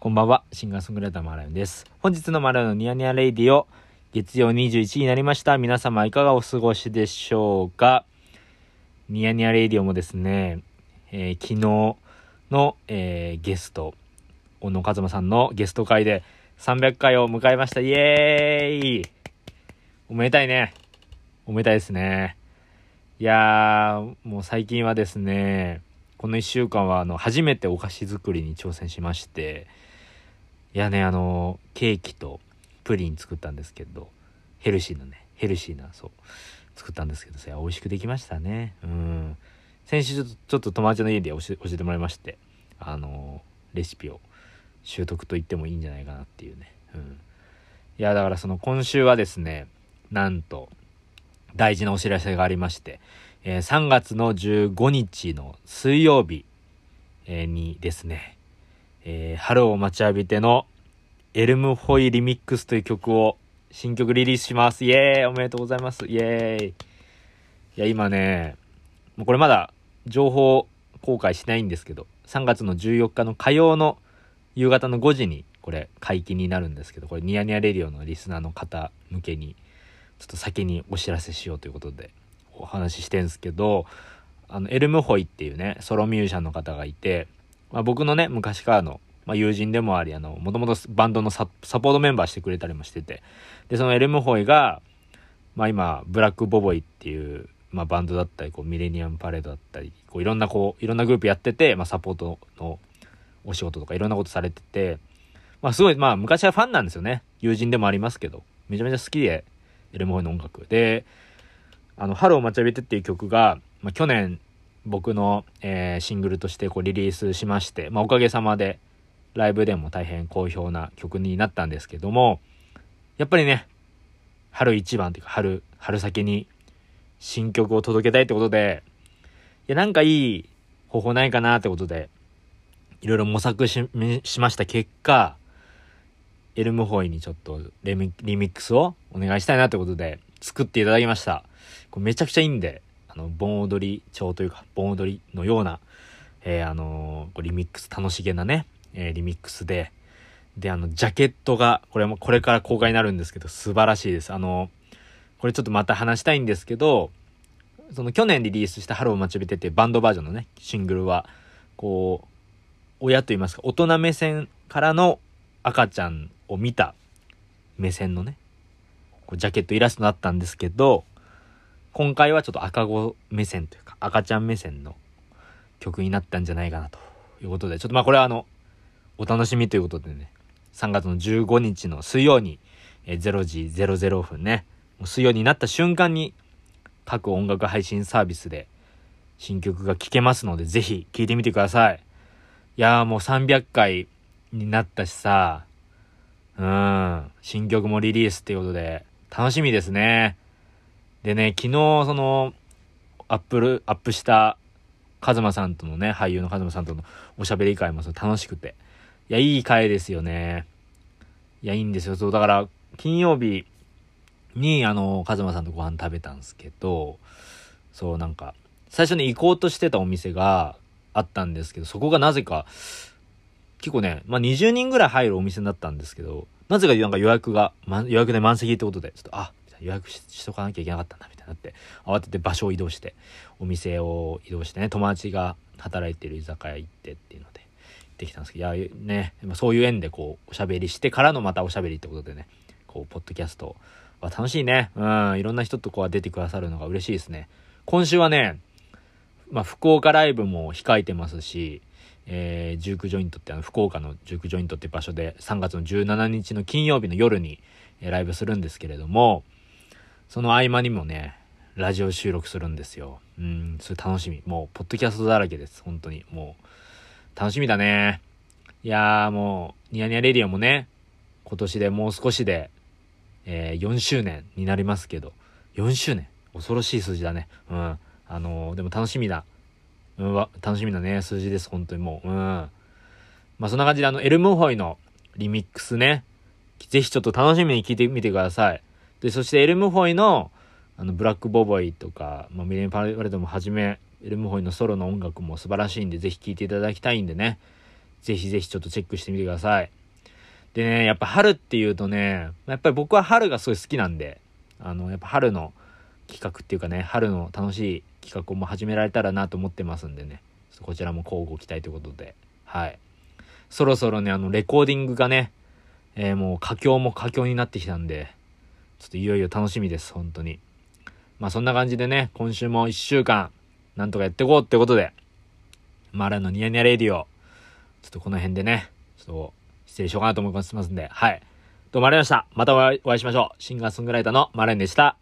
こんばんは、シンガーソングライターマーライオンです。本日のマーライオンのニヤニヤレイディオ、月曜21時になりました。皆様いかがお過ごしでしょうか？ニヤニヤレイディオもですね、えー昨日の、えーゲスト、小野和馬さんのゲスト回で300回を迎えました。イエーイおめでたいね。おめでたいですね。いやー、もう最近はですね、この1週間はあの初めてお菓子作りに挑戦しまして、いやね、あの、ケーキとプリン作ったんですけど、ヘルシーなね、ヘルシーな、そう、作ったんですけど、それ美味しくできましたね。うん。先週ちょっと友達の家で教え教えてもらいまして、あの、レシピを習得と言ってもいいんじゃないかなっていうね。うん。いや、だからその今週はですね、なんと、大事なお知らせがありまして、えー3月の15日の水曜日、えーにですね、えー春を待ちわびてのエルムホイリミックスという曲を新曲リリースします。イエーイおめでとうございます。イエーイいや、今ね、もうこれまだ情報公開しないんですけど、3月の14日の火曜の夕方の5時にこれ解禁になるんですけど、これニヤニヤレディオのリスナーの方向けに、ちょっと先にお知らせしようということでお話ししてんですけど、あの、エルムホイっていうね、ソロミュージシャンの方がいて、まあ、僕のね、昔からの、まあ、友人でもあり、あの、もともとバンドのサポートメンバーしてくれたりもしてて、で、そのエルムホイが、まあ今、ブラックボボイっていう、まあバンドだったり、こう、ミレニアムパレードだったり、こう、いろんなこう、いろんなグループやってて、まあサポートのお仕事とかいろんなことされてて、まあすごい、まあ昔はファンなんですよね。友人でもありますけど、めちゃめちゃ好きで、エルムホイの音楽。で、あの、春を待ちわびてっていう曲が、まあ去年、僕の、えーシングルとしてこうリリースしまして、まあおかげさまで、ライブでも大変好評な曲になったんですけども、やっぱりね、春一番っていうか春、春先に新曲を届けたいってことで、いや、なんかいい方法ないかなってことで、いろいろ模索ししました結果、エルムホイにちょっとレミリミックスをお願いしたいなってことで作っていただきました。これめちゃくちゃいいんで、あの、盆踊り調というか、盆踊りのような、えーあのーリミックス、楽しげなね、えーリミックスで、で、あの、ジャケットが、これも、これから公開になるんですけど、素晴らしいです。あの、これちょっとまた話したいんですけど、その去年リリースした春を待ちわびてってバンドバージョンのね、シングルは、こう、親と言いますか、大人目線からの赤ちゃんを見た目線のね、こうジャケットイラストになったんですけど、今回はちょっと赤子目線というか、赤ちゃん目線の曲になったんじゃないかなということで、ちょっとまあこれはあの、お楽しみということでね、3月の15日の水曜に、え0時00分ね、もう水曜になった瞬間に、各音楽配信サービスで新曲が聴けますので、ぜひ聴いてみてください。いやーもう300回になったしさ、うん、新曲もリリースっていうことで、楽しみですね。でね、昨日その、アップル、アップした、カズマさんとのね、俳優のカズマさんとのおしゃべり会もそ楽しくて。いや、いい回ですよね。いや、いいんですよ。そう、だから、金曜日に、あの、カズマさんとご飯食べたんですけど、そう、なんか、最初に行こうとしてたお店があったんですけど、そこがなぜか、結構ね、まあ、20人ぐらい入るお店だったんですけど、なぜかなんか予約が、ま、予約で満席ってことで、ちょっと、あ、予約しとかなきゃいけなかったんだ、みたいになって、慌てて場所を移動して、お店を移動してね、友達が働いてる居酒屋行ってっていうので、行ってきたんですけど、いや、ね、そういう縁でこう、おしゃべりしてからのまたおしゃべりってことでね、こう、ポッドキャストは楽しいね。うん、いろんな人とこう出てくださるのが嬉しいですね。今週はね、まあ、福岡ライブも控えてますし、えー、ジュークジョイントってあの、福岡のジュークジョイントって場所で3月の17日の金曜日の夜に、えーライブするんですけれども、その合間にもね、ラジオ収録するんですよ。うん、それ楽しみ。もう、ポッドキャストだらけです。本当に。もう、楽しみだね。いやーもう、ニヤニヤレディオもね、今年でもう少しで、えー4周年になりますけど、4周年恐ろしい数字だね。うん。あのーでも楽しみだ。うん、わ楽しみだね、数字です、本当にもう。うん。まあそんな感じで、あの、エルムホイのリミックスね、ぜひちょっと楽しみに聞いてみてください。で、そしてエルムホイの、あの、ブラックボボイとか、まあ、ミレニパレードもはじめ、エルムホイのソロの音楽も素晴らしいんで、ぜひ聴いていただきたいんでね、ぜひぜひちょっとチェックしてみてください。でね、やっぱ春っていうとね、やっぱり僕は春がすごい好きなんで、あの、やっぱ春の企画っていうかね、春の楽しい企画も始められたらなと思ってますんでね、こちらも交互期待ということで、はい。そろそろね、あの、レコーディングがね、えー、もう佳境も佳境になってきたんで、ちょっといよいよ楽しみです、本当に。まあそんな感じでね、今週も1週間、なんとかやっていこうってことで、マーラのニヤニヤレディオ、ちょっとこの辺でね、ちょっと失礼しようかなと思いますんで、はい。どうもありがとうございました。またお会いしましょう。シンガーソングライターのマレンでした。